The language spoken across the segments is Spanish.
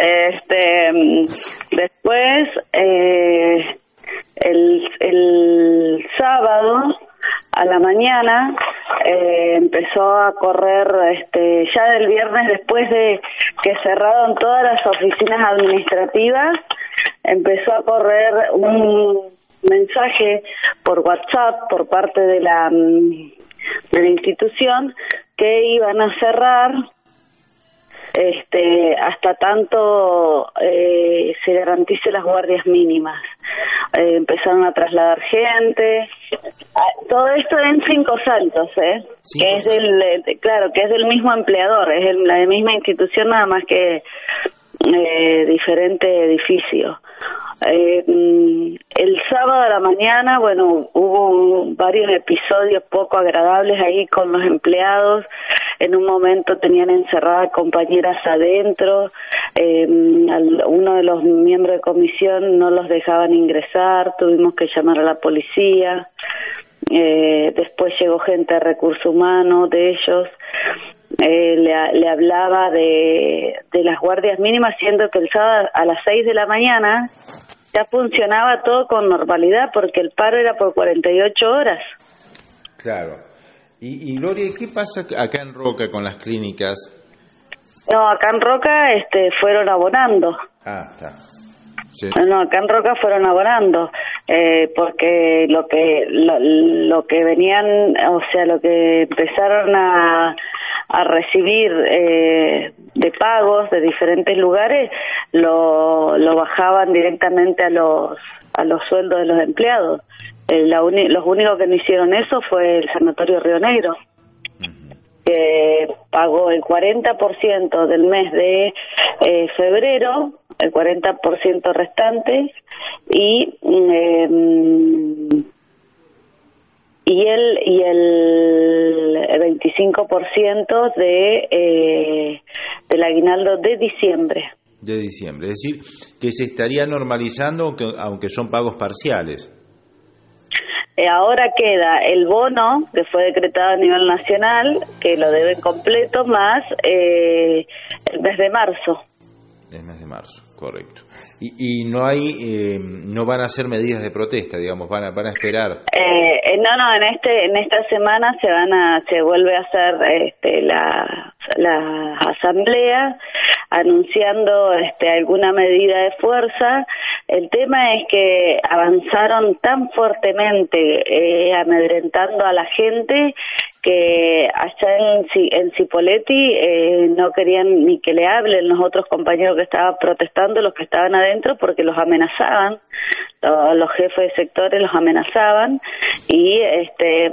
Este, después, eh, el, el sábado a la mañana eh, empezó a correr este ya del viernes después de que cerraron todas las oficinas administrativas empezó a correr un mensaje por WhatsApp por parte de la mm, de la institución que iban a cerrar este hasta tanto eh, se garantice las guardias mínimas. Eh, empezaron a trasladar gente. Ah, todo esto en cinco saltos eh que es del eh, claro que es del mismo empleador es el, la misma institución nada más que eh, diferente edificio. Eh, mm, el sábado a la mañana, bueno, hubo varios episodios poco agradables ahí con los empleados. En un momento tenían encerradas compañeras adentro. Eh, uno de los miembros de comisión no los dejaban ingresar. Tuvimos que llamar a la policía. Eh, después llegó gente de recursos humanos de ellos. Eh, le, le, hablaba de, de las guardias mínimas, siendo que el sábado a las 6 de la mañana ya funcionaba todo con normalidad porque el paro era por 48 horas. Claro. Y, y Gloria, ¿qué pasa acá en Roca con las clínicas? No, acá en Roca este, fueron abonando. Ah, está. Sí. No, acá en Roca fueron abonando, eh, porque lo que lo, lo que venían, o sea, lo que empezaron a a recibir eh, pagos de diferentes lugares lo, lo bajaban directamente a los a los sueldos de los empleados. Eh, la uni los únicos que no hicieron eso fue el Sanatorio Río Negro, que pagó el 40% del mes de eh, febrero, el 40% restante, y eh, y el y el 25% de eh, del aguinaldo de diciembre. De diciembre, es decir, que se estaría normalizando aunque, aunque son pagos parciales. Eh, ahora queda el bono que fue decretado a nivel nacional, que lo deben completo, más eh, el mes de marzo. El mes de marzo, correcto. Y, y no hay, eh, no van a hacer medidas de protesta, digamos, van a, van a esperar. Eh, no, no, en este, en esta semana se van a, se vuelve a hacer este, la, la asamblea anunciando este, alguna medida de fuerza. El tema es que avanzaron tan fuertemente eh, amedrentando a la gente que allá en, en Cipoletti eh, no querían ni que le hablen los otros compañeros que estaban protestando, los que estaban adentro, porque los amenazaban, los, los jefes de sectores los amenazaban y este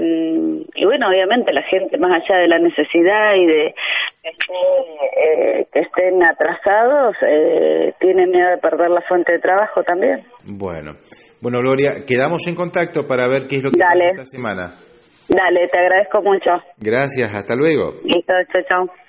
y bueno obviamente la gente más allá de la necesidad y de que estén, eh, que estén atrasados eh, tienen miedo de perder la fuente de trabajo también. Bueno, bueno Gloria, quedamos en contacto para ver qué es lo que Dale. pasa esta semana. Dale, te agradezco mucho. Gracias, hasta luego. Listo, chao, chao.